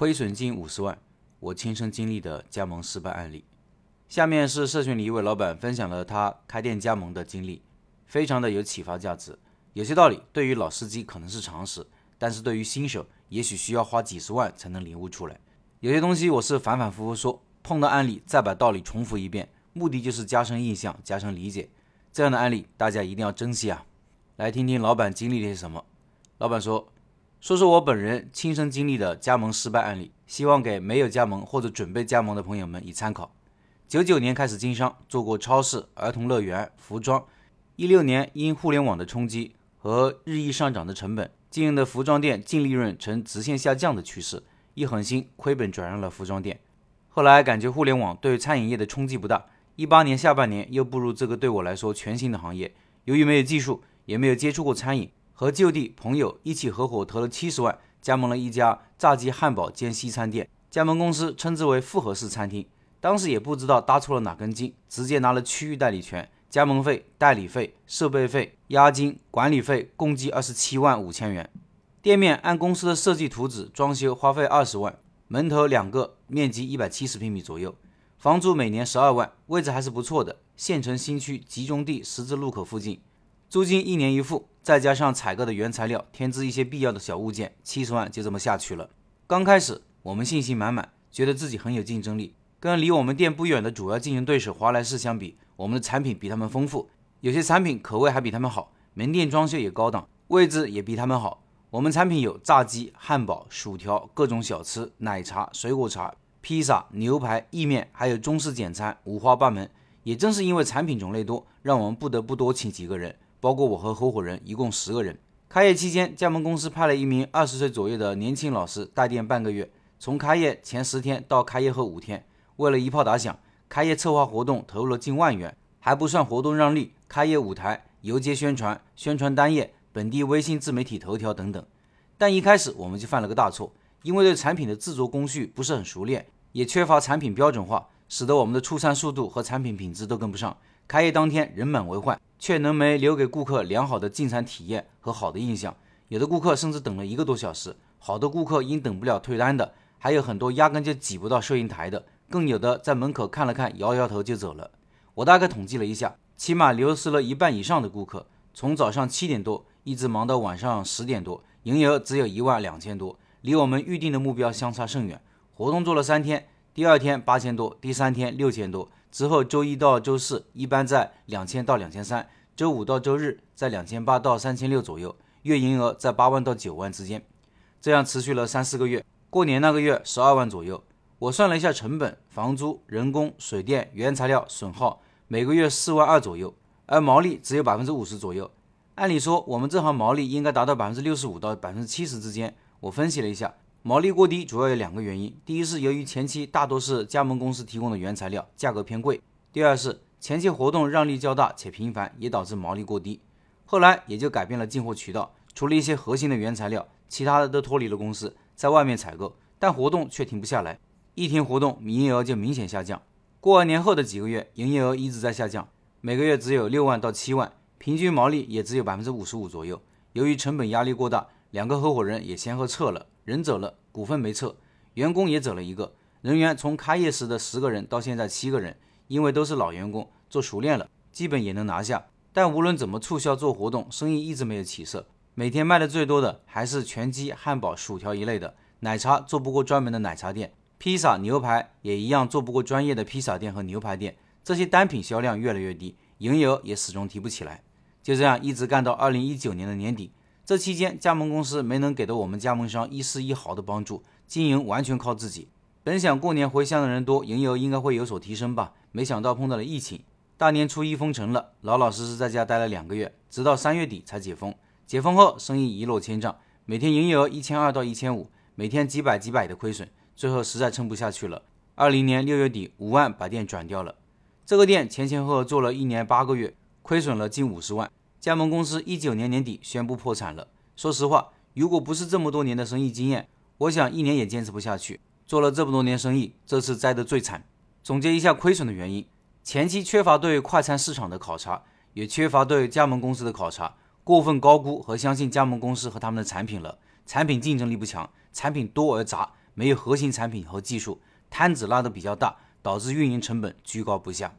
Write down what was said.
亏损近五十万，我亲身经历的加盟失败案例。下面是社群里一位老板分享了他开店加盟的经历，非常的有启发价值。有些道理对于老司机可能是常识，但是对于新手，也许需要花几十万才能领悟出来。有些东西我是反反复复说，碰到案例再把道理重复一遍，目的就是加深印象，加深理解。这样的案例大家一定要珍惜啊！来听听老板经历了些什么。老板说。说说我本人亲身经历的加盟失败案例，希望给没有加盟或者准备加盟的朋友们以参考。九九年开始经商，做过超市、儿童乐园、服装。一六年因互联网的冲击和日益上涨的成本，经营的服装店净利润呈直线下降的趋势，一狠心亏本转让了服装店。后来感觉互联网对餐饮业的冲击不大，一八年下半年又步入这个对我来说全新的行业。由于没有技术，也没有接触过餐饮。和旧地朋友一起合伙投了七十万，加盟了一家炸鸡汉堡兼西餐店。加盟公司称之为复合式餐厅。当时也不知道搭错了哪根筋，直接拿了区域代理权，加盟费、代理费、设备费、押金、管理费共计二十七万五千元。店面按公司的设计图纸装修，花费二十万，门头两个，面积一百七十平米左右，房租每年十二万，位置还是不错的，县城新区集中地十字路口附近。租金一年一付，再加上采购的原材料，添置一些必要的小物件，七十万就这么下去了。刚开始我们信心满满，觉得自己很有竞争力。跟离我们店不远的主要竞争对手华莱士相比，我们的产品比他们丰富，有些产品口味还比他们好，门店装修也高档，位置也比他们好。我们产品有炸鸡、汉堡、薯条、各种小吃、奶茶、水果茶、披萨、牛排、意面，还有中式简餐，五花八门。也正是因为产品种类多，让我们不得不多请几个人。包括我和合伙人一共十个人。开业期间，加盟公司派了一名二十岁左右的年轻老师带店半个月，从开业前十天到开业后五天，为了一炮打响，开业策划活动投入了近万元，还不算活动让利、开业舞台、游街宣传、宣传单页、本地微信自媒体头条等等。但一开始我们就犯了个大错，因为对产品的制作工序不是很熟练，也缺乏产品标准化，使得我们的出餐速度和产品品质都跟不上。开业当天人满为患。却能没留给顾客良好的进餐体验和好的印象，有的顾客甚至等了一个多小时，好的顾客因等不了退单的，还有很多压根就挤不到收银台的，更有的在门口看了看，摇摇头就走了。我大概统计了一下，起码流失了一半以上的顾客，从早上七点多一直忙到晚上十点多，营业额只有一万两千多，离我们预定的目标相差甚远。活动做了三天，第二天八千多，第三天六千多。之后，周一到周四一般在两千到两千三，周五到周日在两千八到三千六左右，月营业额在八万到九万之间。这样持续了三四个月，过年那个月十二万左右。我算了一下成本，房租、人工、水电、原材料、损耗，每个月四万二左右，而毛利只有百分之五十左右。按理说，我们这行毛利应该达到百分之六十五到百分之七十之间。我分析了一下。毛利过低主要有两个原因，第一是由于前期大多是加盟公司提供的原材料，价格偏贵；第二是前期活动让利较大且频繁，也导致毛利过低。后来也就改变了进货渠道，除了一些核心的原材料，其他的都脱离了公司，在外面采购，但活动却停不下来，一停活动，营业额就明显下降。过完年后的几个月，营业额一直在下降，每个月只有六万到七万，平均毛利也只有百分之五十五左右。由于成本压力过大，两个合伙人也先后撤了。人走了，股份没撤，员工也走了一个。人员从开业时的十个人到现在七个人，因为都是老员工，做熟练了，基本也能拿下。但无论怎么促销做活动，生意一直没有起色。每天卖的最多的还是拳击、汉堡、薯条一类的，奶茶做不过专门的奶茶店，披萨、牛排也一样做不过专业的披萨店和牛排店。这些单品销量越来越低，营业额也始终提不起来。就这样一直干到二零一九年的年底。这期间，加盟公司没能给到我们加盟商一丝一毫的帮助，经营完全靠自己。本想过年回乡的人多，营业额应该会有所提升吧，没想到碰到了疫情。大年初一封城了，老老实实在家待了两个月，直到三月底才解封。解封后，生意一落千丈，每天营业额一千二到一千五，每天几百几百的亏损，最后实在撑不下去了。二零年六月底，五万把店转掉了。这个店前前后后做了一年八个月，亏损了近五十万。加盟公司一九年年底宣布破产了。说实话，如果不是这么多年的生意经验，我想一年也坚持不下去。做了这么多年生意，这次栽得最惨。总结一下亏损的原因：前期缺乏对快餐市场的考察，也缺乏对加盟公司的考察，过分高估和相信加盟公司和他们的产品了。产品竞争力不强，产品多而杂，没有核心产品和技术，摊子拉得比较大，导致运营成本居高不下。